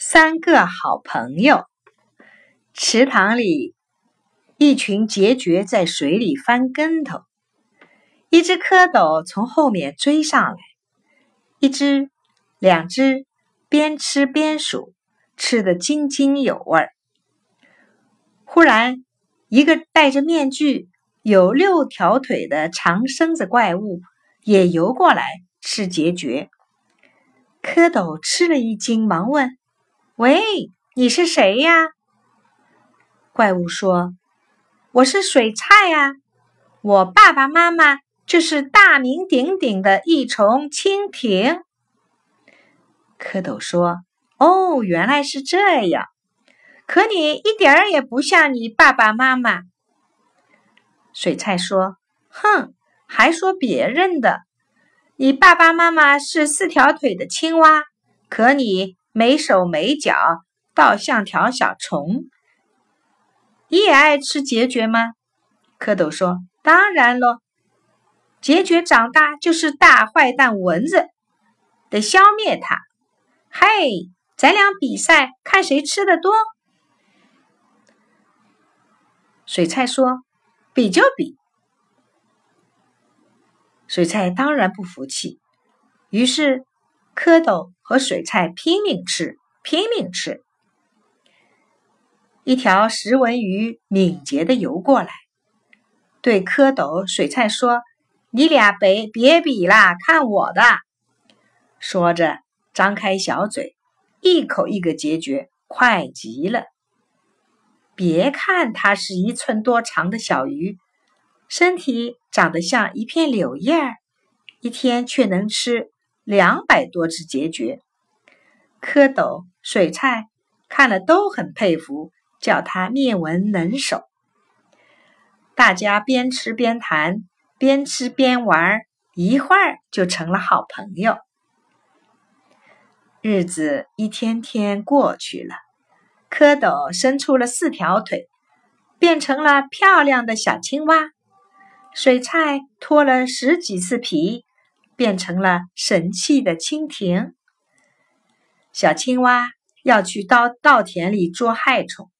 三个好朋友。池塘里，一群孑孓在水里翻跟头。一只蝌蚪从后面追上来，一只、两只，边吃边数，吃得津津有味。忽然，一个戴着面具、有六条腿的长身子怪物也游过来吃孑孓。蝌蚪吃了一惊，忙问。喂，你是谁呀？怪物说：“我是水菜呀，我爸爸妈妈就是大名鼎鼎的一重蜻蜓。”蝌蚪说：“哦，原来是这样，可你一点儿也不像你爸爸妈妈。”水菜说：“哼，还说别人的，你爸爸妈妈是四条腿的青蛙，可你……”没手没脚，倒像条小虫。你也爱吃孑孓吗？蝌蚪说：“当然喽，孑孓长大就是大坏蛋蚊子，得消灭它。嘿，咱俩比赛，看谁吃的多。”水菜说：“比就比。”水菜当然不服气，于是。蝌蚪和水菜拼命吃，拼命吃。一条石纹鱼敏捷地游过来，对蝌蚪、水菜说：“你俩别别比啦，看我的！”说着，张开小嘴，一口一个孑孓，快极了。别看它是一寸多长的小鱼，身体长得像一片柳叶儿，一天却能吃。两百多只孑孓，蝌蚪、水菜看了都很佩服，叫他面闻能手。大家边吃边谈，边吃边玩，一会儿就成了好朋友。日子一天天过去了，蝌蚪伸出了四条腿，变成了漂亮的小青蛙；水菜脱了十几次皮。变成了神气的蜻蜓。小青蛙要去稻稻田里捉害虫，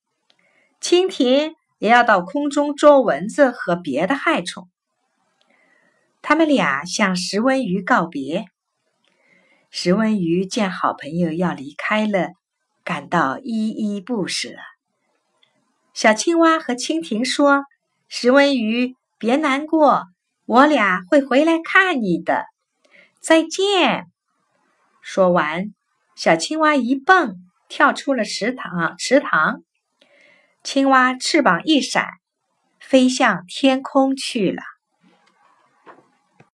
蜻蜓也要到空中捉蚊子和别的害虫。他们俩向石纹鱼告别。石纹鱼见好朋友要离开了，感到依依不舍。小青蛙和蜻蜓说：“石纹鱼，别难过，我俩会回来看你的。”再见。说完，小青蛙一蹦，跳出了池塘。池塘，青蛙翅膀一闪，飞向天空去了。